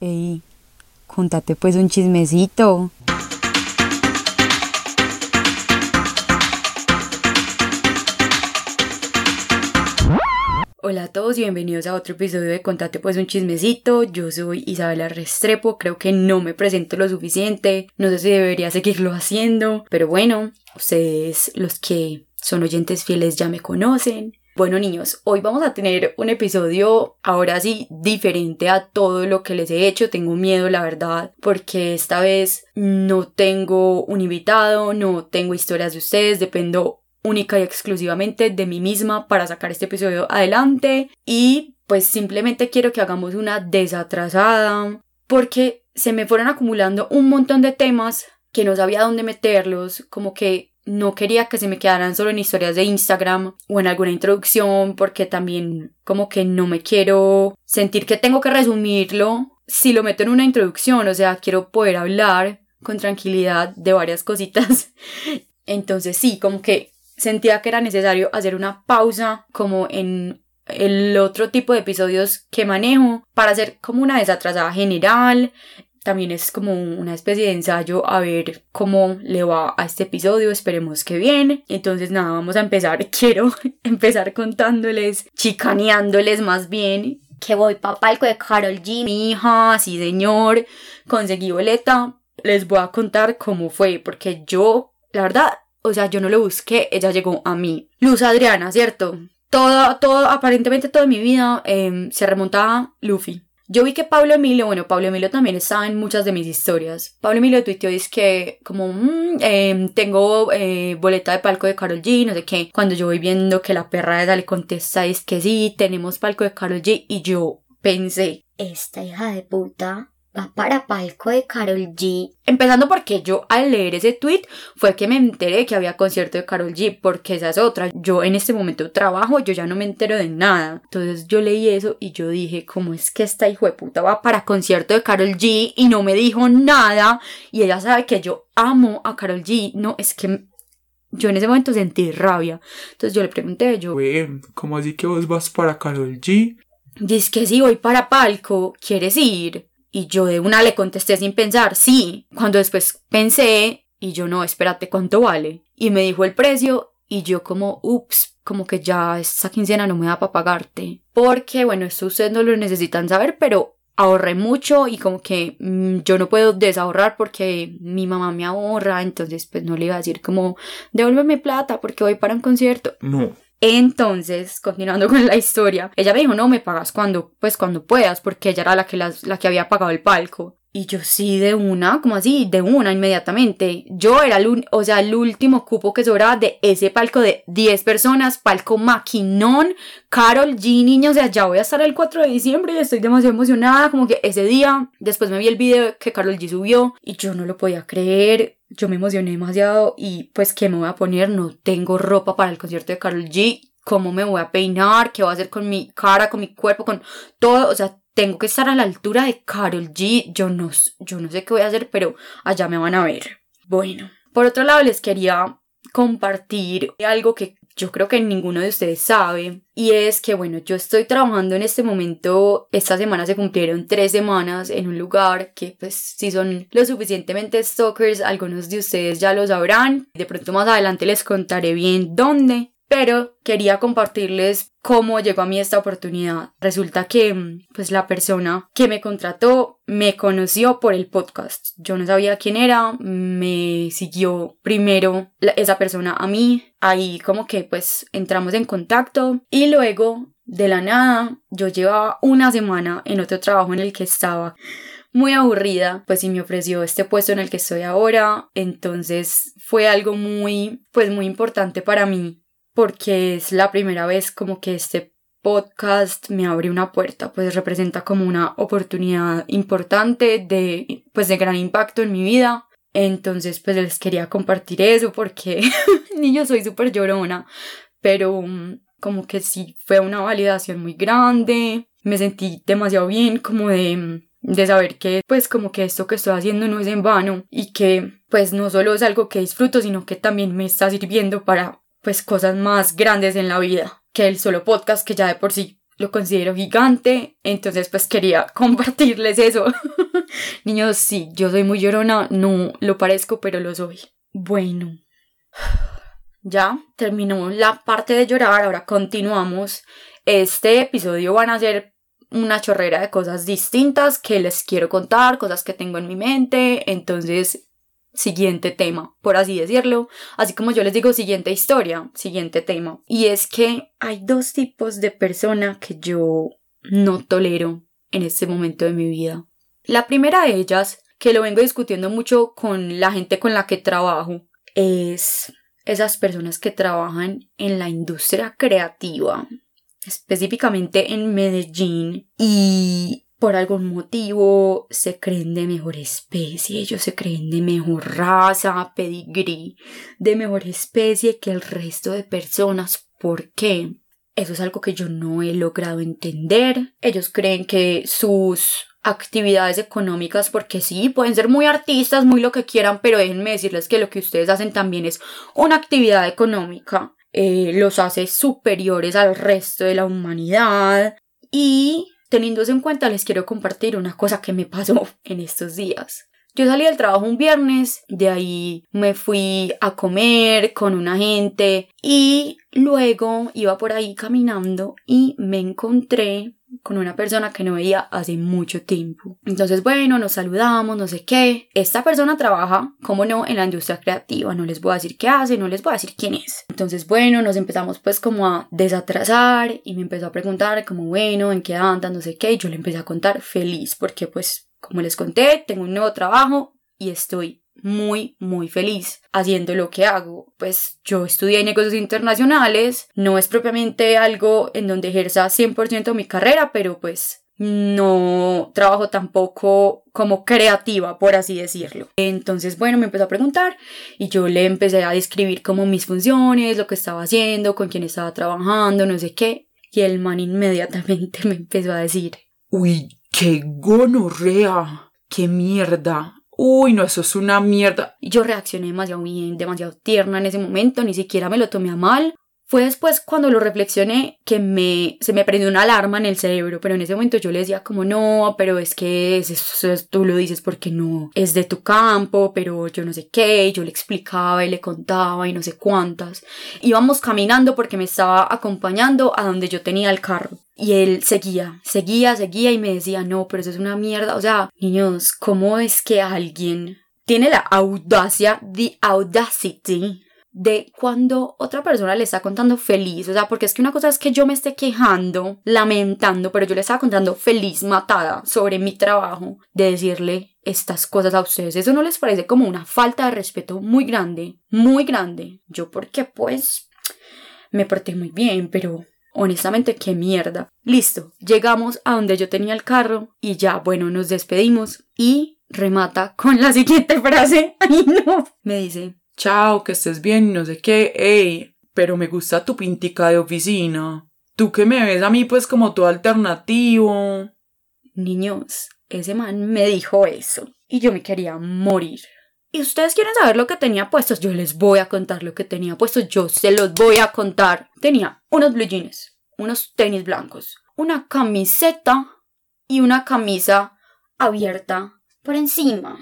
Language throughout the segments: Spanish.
Ey, contate pues un chismecito. Hola a todos y bienvenidos a otro episodio de Contate pues un chismecito. Yo soy Isabela Restrepo, creo que no me presento lo suficiente, no sé si debería seguirlo haciendo, pero bueno, ustedes los que son oyentes fieles ya me conocen. Bueno niños, hoy vamos a tener un episodio ahora sí diferente a todo lo que les he hecho. Tengo miedo, la verdad, porque esta vez no tengo un invitado, no tengo historias de ustedes, dependo única y exclusivamente de mí misma para sacar este episodio adelante y pues simplemente quiero que hagamos una desatrasada porque se me fueron acumulando un montón de temas que no sabía dónde meterlos, como que no quería que se me quedaran solo en historias de Instagram o en alguna introducción porque también como que no me quiero sentir que tengo que resumirlo si lo meto en una introducción, o sea, quiero poder hablar con tranquilidad de varias cositas. Entonces sí, como que sentía que era necesario hacer una pausa como en el otro tipo de episodios que manejo para hacer como una desatrasada general también es como una especie de ensayo a ver cómo le va a este episodio, esperemos que bien. Entonces nada, vamos a empezar. Quiero empezar contándoles, chicaneándoles más bien que voy para palco de Carol G, mi hija, sí señor, conseguí boleta. Les voy a contar cómo fue, porque yo, la verdad, o sea, yo no lo busqué, ella llegó a mí. Luz Adriana, ¿cierto? Todo, todo, aparentemente toda mi vida eh, se remontaba Luffy. Yo vi que Pablo Emilio, bueno, Pablo Emilio también estaba en muchas de mis historias. Pablo Emilio tuiteó, dice que como, mm, eh, tengo eh, boleta de palco de Carol G, no sé qué. Cuando yo voy viendo que la perra de esa le contesta, es que sí, tenemos palco de Carol G. Y yo pensé, esta hija de puta va para palco de Carol G. Empezando porque yo al leer ese tweet fue que me enteré que había concierto de Carol G, porque esa es otra. Yo en este momento trabajo, yo ya no me entero de nada. Entonces yo leí eso y yo dije, ¿cómo es que esta hijo de puta va para concierto de Carol G y no me dijo nada? Y ella sabe que yo amo a Carol G. No, es que yo en ese momento sentí rabia. Entonces yo le pregunté, yo... ¿cómo así que vos vas para Carol G? Dice que si voy para palco, ¿quieres ir? Y yo de una le contesté sin pensar, sí. Cuando después pensé, y yo no, espérate, ¿cuánto vale? Y me dijo el precio, y yo como, ups, como que ya esa quincena no me da para pagarte. Porque, bueno, esto ustedes no lo necesitan saber, pero ahorré mucho y como que mmm, yo no puedo desahorrar porque mi mamá me ahorra, entonces pues no le iba a decir como, devuélveme plata porque voy para un concierto. No. Entonces, continuando con la historia, ella me dijo, no, me pagas cuando, pues cuando puedas, porque ella era la que, la que había pagado el palco. Y yo sí, de una, como así, de una inmediatamente. Yo era el, o sea, el último cupo que sobraba de ese palco de 10 personas, palco maquinón, Carol G, niños, o sea, ya voy a estar el 4 de diciembre y estoy demasiado emocionada, como que ese día, después me vi el video que Carol G subió y yo no lo podía creer, yo me emocioné demasiado y pues, ¿qué me voy a poner? No tengo ropa para el concierto de Carol G, ¿cómo me voy a peinar? ¿Qué voy a hacer con mi cara, con mi cuerpo, con todo? O sea, tengo que estar a la altura de Carol G. Yo no, yo no sé qué voy a hacer, pero allá me van a ver. Bueno, por otro lado les quería compartir algo que yo creo que ninguno de ustedes sabe y es que bueno yo estoy trabajando en este momento esta semana se cumplieron tres semanas en un lugar que pues si son lo suficientemente stalkers algunos de ustedes ya lo sabrán de pronto más adelante les contaré bien dónde pero quería compartirles cómo llegó a mí esta oportunidad. Resulta que mm, pues la persona que me contrató me conoció por el podcast. Yo no sabía quién era, me siguió primero esa persona a mí, ahí como que pues entramos en contacto y luego de la nada yo llevaba una semana en otro trabajo en el que estaba muy aburrida, pues sí me ofreció este puesto en el que estoy ahora, entonces fue algo muy, pues muy importante para mí porque es la primera vez como que este podcast me abre una puerta, pues representa como una oportunidad importante de, pues de gran impacto en mi vida. Entonces, pues les quería compartir eso porque ni yo soy súper llorona, pero mm, como que sí fue una validación muy grande, me sentí demasiado bien como de mm, de saber que pues como que esto que estoy haciendo no es en vano y que pues no solo es algo que disfruto sino que también me está sirviendo para pues cosas más grandes en la vida que el solo podcast que ya de por sí lo considero gigante, entonces pues quería compartirles eso. Niños, sí, yo soy muy llorona, no lo parezco, pero lo soy. Bueno, ya terminó la parte de llorar, ahora continuamos. Este episodio van a ser una chorrera de cosas distintas que les quiero contar, cosas que tengo en mi mente, entonces siguiente tema, por así decirlo, así como yo les digo siguiente historia, siguiente tema. Y es que hay dos tipos de persona que yo no tolero en este momento de mi vida. La primera de ellas, que lo vengo discutiendo mucho con la gente con la que trabajo, es esas personas que trabajan en la industria creativa, específicamente en Medellín, y por algún motivo se creen de mejor especie, ellos se creen de mejor raza, pedigrí, de mejor especie que el resto de personas. ¿Por qué? Eso es algo que yo no he logrado entender. Ellos creen que sus actividades económicas, porque sí, pueden ser muy artistas, muy lo que quieran, pero déjenme decirles que lo que ustedes hacen también es una actividad económica. Eh, los hace superiores al resto de la humanidad y Teniendo eso en cuenta, les quiero compartir una cosa que me pasó en estos días. Yo salí del trabajo un viernes, de ahí me fui a comer con una gente y luego iba por ahí caminando y me encontré con una persona que no veía hace mucho tiempo. Entonces, bueno, nos saludamos, no sé qué. Esta persona trabaja, como no, en la industria creativa. No les voy a decir qué hace, no les voy a decir quién es. Entonces, bueno, nos empezamos pues como a desatrasar y me empezó a preguntar como, bueno, ¿en qué andas? No sé qué. Y yo le empecé a contar feliz porque pues, como les conté, tengo un nuevo trabajo y estoy muy, muy feliz haciendo lo que hago. Pues yo estudié negocios internacionales, no es propiamente algo en donde ejerza 100% mi carrera, pero pues no trabajo tampoco como creativa, por así decirlo. Entonces, bueno, me empezó a preguntar y yo le empecé a describir como mis funciones, lo que estaba haciendo, con quién estaba trabajando, no sé qué. Y el man inmediatamente me empezó a decir, Uy, qué gonorrea, qué mierda, uy, no, eso es una mierda. Yo reaccioné demasiado bien, demasiado tierna en ese momento, ni siquiera me lo tomé a mal. Fue después cuando lo reflexioné que me, se me prendió una alarma en el cerebro, pero en ese momento yo le decía como no, pero es que eso, tú lo dices porque no es de tu campo, pero yo no sé qué, yo le explicaba y le contaba y no sé cuántas. Íbamos caminando porque me estaba acompañando a donde yo tenía el carro. Y él seguía, seguía, seguía y me decía, no, pero eso es una mierda. O sea, niños, ¿cómo es que alguien tiene la audacia, the audacity de cuando otra persona le está contando feliz, o sea, porque es que una cosa es que yo me esté quejando, lamentando, pero yo le estaba contando feliz, matada sobre mi trabajo, de decirle estas cosas a ustedes. Eso no les parece como una falta de respeto muy grande, muy grande. Yo porque pues me porté muy bien, pero honestamente qué mierda. Listo, llegamos a donde yo tenía el carro y ya, bueno, nos despedimos y remata con la siguiente frase. Ay, no. Me dice, chao, que estés bien, no sé qué, ey, pero me gusta tu pintica de oficina. Tú que me ves a mí pues como tu alternativo. Niños, ese man me dijo eso y yo me quería morir. Y ustedes quieren saber lo que tenía puestos, yo les voy a contar lo que tenía puestos, yo se los voy a contar. Tenía unos blue jeans, unos tenis blancos, una camiseta y una camisa abierta por encima.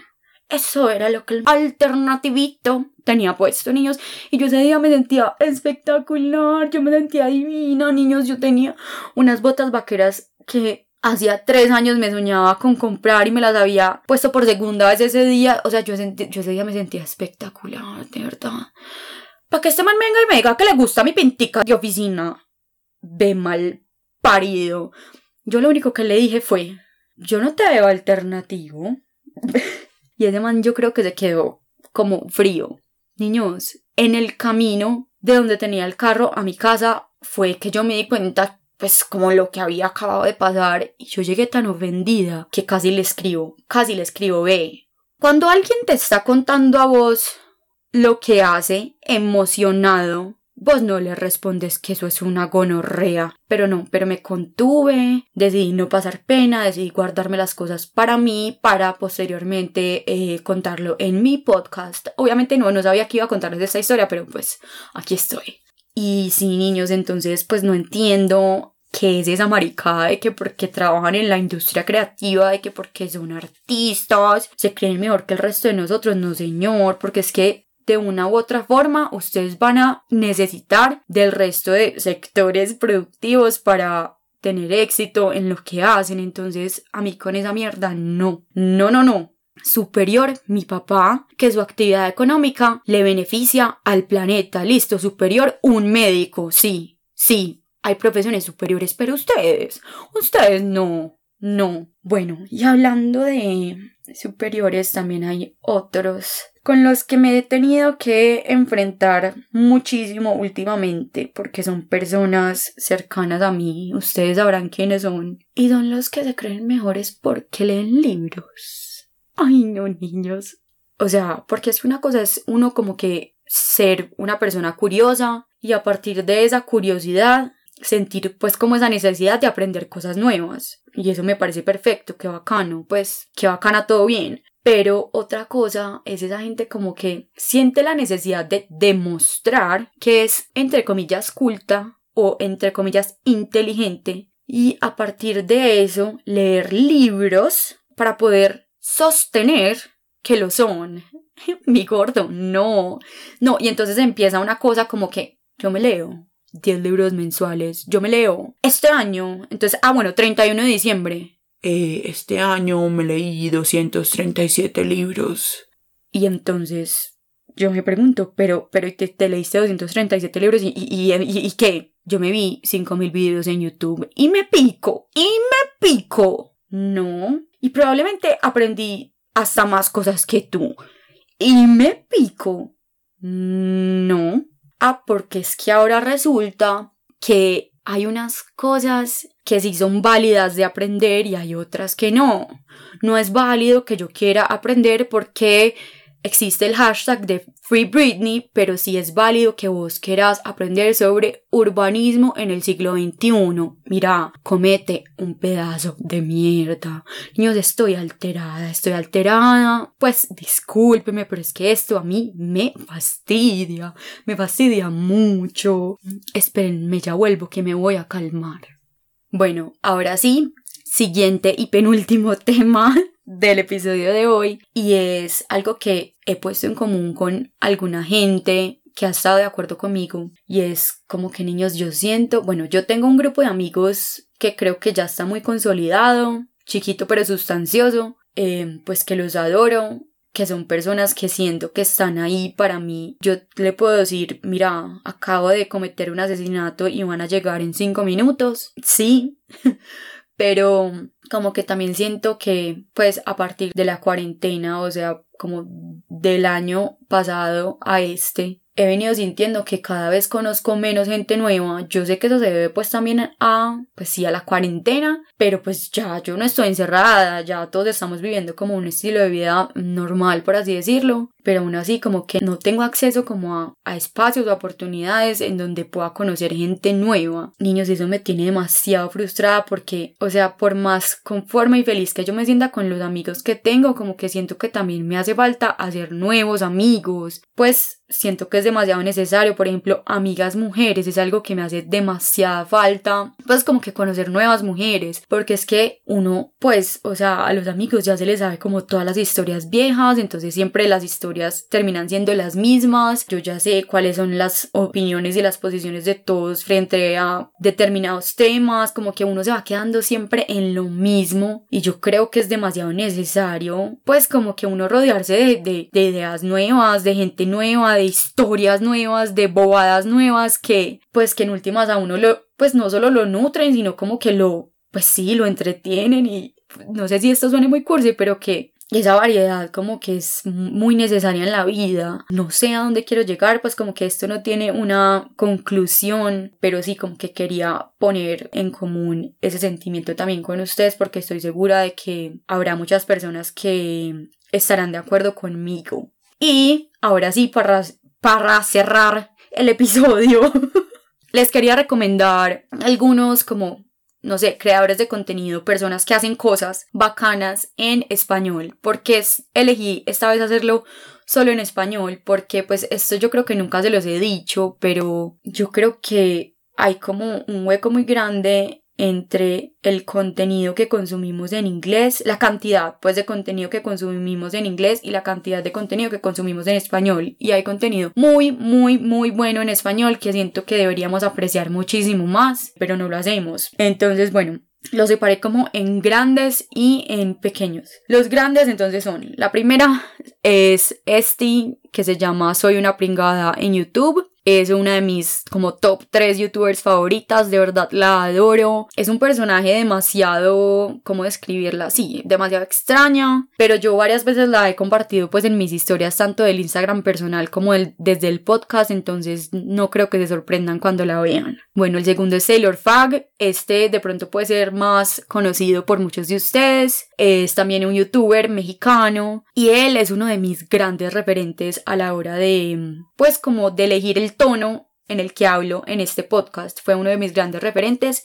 Eso era lo que el alternativito tenía puesto, niños. Y yo ese día me sentía espectacular, yo me sentía divina, niños. Yo tenía unas botas vaqueras que hacía tres años me soñaba con comprar y me las había puesto por segunda vez ese día. O sea, yo, yo ese día me sentía espectacular, de verdad. Para que este man venga y me diga que le gusta mi pintica de oficina. De mal parido. Yo lo único que le dije fue, yo no te veo alternativo. Y ese man yo creo que se quedó como frío. Niños, en el camino de donde tenía el carro a mi casa fue que yo me di cuenta pues como lo que había acabado de pasar y yo llegué tan ofendida que casi le escribo, casi le escribo, ve. Cuando alguien te está contando a vos lo que hace emocionado, Vos no le respondes que eso es una gonorrea. Pero no, pero me contuve, decidí no pasar pena, decidí guardarme las cosas para mí, para posteriormente eh, contarlo en mi podcast. Obviamente no, no sabía que iba a contarles esta historia, pero pues aquí estoy. Y sí, niños, entonces pues no entiendo qué es esa maricada de que porque trabajan en la industria creativa, de que porque son artistas, se creen mejor que el resto de nosotros, no señor, porque es que de una u otra forma ustedes van a necesitar del resto de sectores productivos para tener éxito en lo que hacen. Entonces, a mí con esa mierda, no. No, no, no. Superior, mi papá, que su actividad económica le beneficia al planeta. Listo, superior, un médico. Sí, sí, hay profesiones superiores, pero ustedes, ustedes no. No. Bueno, y hablando de superiores, también hay otros con los que me he tenido que enfrentar muchísimo últimamente, porque son personas cercanas a mí, ustedes sabrán quiénes son, y son los que se creen mejores porque leen libros. Ay, no, niños. O sea, porque es una cosa es uno como que ser una persona curiosa y a partir de esa curiosidad sentir pues como esa necesidad de aprender cosas nuevas. Y eso me parece perfecto, qué bacano, pues qué bacana todo bien. Pero otra cosa es esa gente como que siente la necesidad de demostrar que es entre comillas culta o entre comillas inteligente y a partir de eso leer libros para poder sostener que lo son. Mi gordo, no. No, y entonces empieza una cosa como que yo me leo 10 libros mensuales. Yo me leo este año. Entonces, ah, bueno, 31 de diciembre. Eh, este año me leí 237 libros. Y entonces yo me pregunto, pero, pero te, te leíste 237 libros y, y, y, y qué? Yo me vi 5000 videos en YouTube y me pico, y me pico. No. Y probablemente aprendí hasta más cosas que tú. Y me pico. No. Ah, porque es que ahora resulta que hay unas cosas que sí son válidas de aprender y hay otras que no. No es válido que yo quiera aprender porque existe el hashtag de Free Britney, pero sí es válido que vos quieras aprender sobre urbanismo en el siglo XXI. Mira, comete un pedazo de mierda. Niños, estoy alterada, estoy alterada. Pues discúlpeme, pero es que esto a mí me fastidia, me fastidia mucho. Espérenme, ya vuelvo que me voy a calmar. Bueno, ahora sí, siguiente y penúltimo tema del episodio de hoy y es algo que he puesto en común con alguna gente que ha estado de acuerdo conmigo y es como que niños yo siento, bueno, yo tengo un grupo de amigos que creo que ya está muy consolidado, chiquito pero sustancioso, eh, pues que los adoro, que son personas que siento que están ahí para mí. Yo le puedo decir, mira, acabo de cometer un asesinato y van a llegar en cinco minutos. Sí, pero como que también siento que pues a partir de la cuarentena, o sea, como del año pasado a este, he venido sintiendo que cada vez conozco menos gente nueva. Yo sé que eso se debe pues también a, pues sí, a la cuarentena, pero pues ya yo no estoy encerrada, ya todos estamos viviendo como un estilo de vida normal, por así decirlo, pero aún así como que no tengo acceso como a, a espacios o oportunidades en donde pueda conocer gente nueva. Niños, eso me tiene demasiado frustrada porque, o sea, por más conforme y feliz que yo me sienta con los amigos que tengo, como que siento que también me hace falta hacer nuevos amigos, pues siento que es demasiado necesario, por ejemplo, amigas mujeres, es algo que me hace demasiada falta, pues como que conocer nuevas mujeres, porque es que uno, pues, o sea, a los amigos ya se les sabe como todas las historias viejas, entonces siempre las historias terminan siendo las mismas, yo ya sé cuáles son las opiniones y las posiciones de todos frente a determinados temas, como que uno se va quedando siempre en lo mismo, y yo creo que es demasiado necesario, pues como que uno rodearse de, de, de ideas nuevas, de gente nueva, de historias nuevas, de bobadas nuevas que, pues que en últimas a uno lo, pues no solo lo nutren, sino como que lo, pues sí, lo entretienen y no sé si esto suene muy cursi, pero que esa variedad como que es muy necesaria en la vida. No sé a dónde quiero llegar, pues como que esto no tiene una conclusión, pero sí como que quería poner en común ese sentimiento también con ustedes porque estoy segura de que habrá muchas personas que estarán de acuerdo conmigo. Y ahora sí, para, para cerrar el episodio, les quería recomendar algunos como, no sé, creadores de contenido, personas que hacen cosas bacanas en español. Porque elegí esta vez hacerlo solo en español, porque pues esto yo creo que nunca se los he dicho, pero yo creo que hay como un hueco muy grande entre el contenido que consumimos en inglés, la cantidad pues de contenido que consumimos en inglés y la cantidad de contenido que consumimos en español. Y hay contenido muy, muy, muy bueno en español que siento que deberíamos apreciar muchísimo más, pero no lo hacemos. Entonces, bueno, los separé como en grandes y en pequeños. Los grandes entonces son, la primera es este que se llama Soy una pringada en YouTube es una de mis como top 3 youtubers favoritas, de verdad la adoro. Es un personaje demasiado, ¿cómo describirla? Sí, demasiado extraña, pero yo varias veces la he compartido pues en mis historias tanto del Instagram personal como el, desde el podcast, entonces no creo que se sorprendan cuando la vean. Bueno, el segundo es Sailor Fag, este de pronto puede ser más conocido por muchos de ustedes, es también un youtuber mexicano y él es uno de mis grandes referentes a la hora de pues como de elegir el tono en el que hablo en este podcast. Fue uno de mis grandes referentes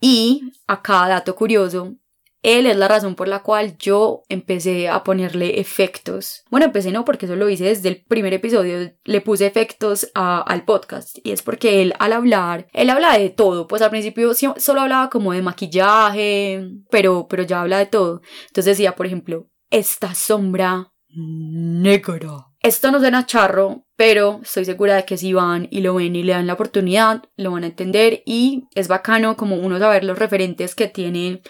y acá dato curioso, él es la razón por la cual yo empecé a ponerle efectos. Bueno, empecé no porque eso lo hice desde el primer episodio, le puse efectos al podcast y es porque él al hablar, él habla de todo, pues al principio solo hablaba como de maquillaje, pero, pero ya habla de todo. Entonces decía, por ejemplo, esta sombra negra. Esto no suena charro, pero estoy segura de que si van y lo ven y le dan la oportunidad, lo van a entender y es bacano como uno saber los referentes que tiene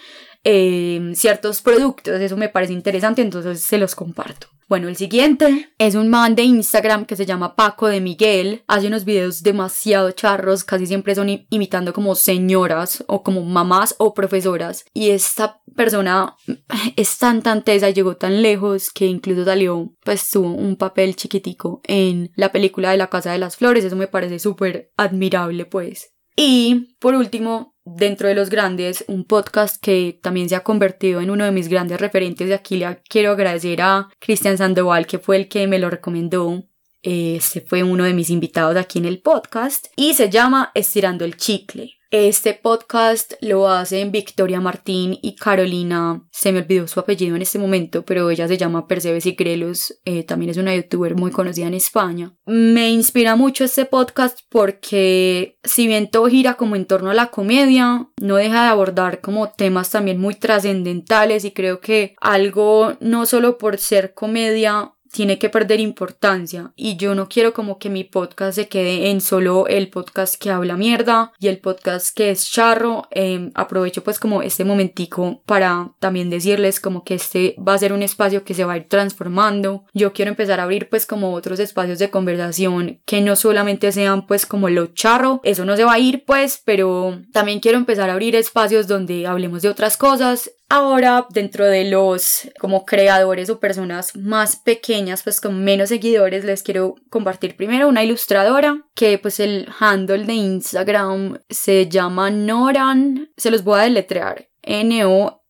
eh, ciertos productos, eso me parece interesante, entonces se los comparto. Bueno, el siguiente es un man de Instagram que se llama Paco de Miguel. Hace unos videos demasiado charros, casi siempre son imitando como señoras o como mamás o profesoras. Y esta persona es tan tan llegó tan lejos que incluso salió, pues tuvo un papel chiquitico en la película de la Casa de las Flores. Eso me parece súper admirable, pues. Y por último, dentro de los grandes, un podcast que también se ha convertido en uno de mis grandes referentes. De aquí le quiero agradecer a Cristian Sandoval, que fue el que me lo recomendó. Este fue uno de mis invitados aquí en el podcast y se llama Estirando el Chicle. Este podcast lo hacen Victoria Martín y Carolina, se me olvidó su apellido en este momento, pero ella se llama Percebes y Grelos, eh, también es una youtuber muy conocida en España. Me inspira mucho este podcast porque si bien todo gira como en torno a la comedia, no deja de abordar como temas también muy trascendentales y creo que algo no solo por ser comedia tiene que perder importancia y yo no quiero como que mi podcast se quede en solo el podcast que habla mierda y el podcast que es charro. Em, aprovecho pues como este momentico para también decirles como que este va a ser un espacio que se va a ir transformando. Yo quiero empezar a abrir pues como otros espacios de conversación que no solamente sean pues como lo charro, eso no se va a ir pues, pero también quiero empezar a abrir espacios donde hablemos de otras cosas Ahora, dentro de los como creadores o personas más pequeñas, pues con menos seguidores, les quiero compartir primero una ilustradora que pues el handle de Instagram se llama Noran, se los voy a deletrear, N-O-R-A-N,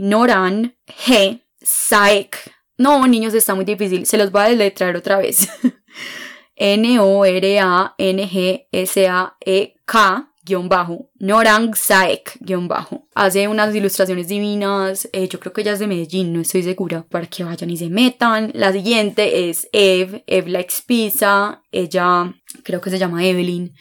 Noran G Saek. No, niños, está muy difícil, se los voy a deletrear otra vez. N-O-R-A-N-G-S-A-E-K guion bajo, Norang Saek, guion bajo. Hace unas ilustraciones divinas, eh, yo creo que ella es de Medellín, no estoy segura, para que vayan y se metan. La siguiente es Ev, Ev la Expisa, ella creo que se llama Evelyn.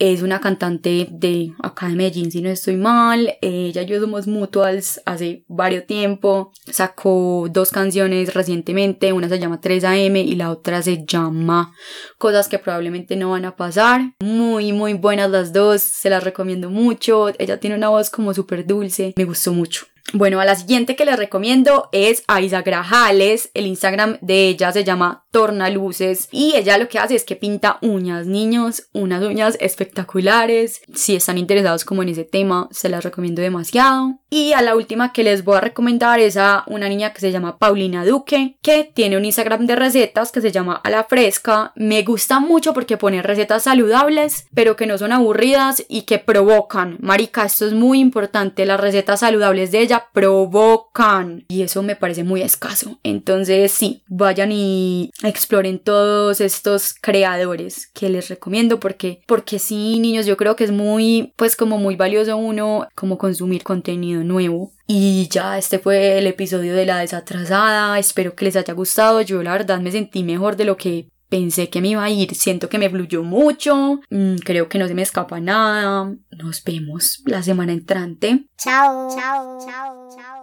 Es una cantante de acá de Medellín, si no estoy mal. Ella y yo somos mutuals hace varios tiempo. Sacó dos canciones recientemente. Una se llama 3AM y la otra se llama Cosas que probablemente no van a pasar. Muy, muy buenas las dos. Se las recomiendo mucho. Ella tiene una voz como súper dulce. Me gustó mucho. Bueno, a la siguiente que les recomiendo es a Isa Grajales. El Instagram de ella se llama Tornaluces y ella lo que hace es que pinta uñas, niños, unas uñas espectaculares. Si están interesados como en ese tema, se las recomiendo demasiado. Y a la última que les voy a recomendar es a una niña que se llama Paulina Duque, que tiene un Instagram de recetas que se llama A la Fresca. Me gusta mucho porque pone recetas saludables, pero que no son aburridas y que provocan. Marica, esto es muy importante. Las recetas saludables de ella provocan y eso me parece muy escaso. Entonces sí, vayan y exploren todos estos creadores que les recomiendo porque porque sí, niños, yo creo que es muy pues como muy valioso uno como consumir contenido nuevo. Y ya, este fue el episodio de la desatrasada. Espero que les haya gustado. Yo la verdad me sentí mejor de lo que pensé que me iba a ir, siento que me fluyó mucho, mm, creo que no se me escapa nada. Nos vemos la semana entrante. Chao. Chao. Chao. Chao.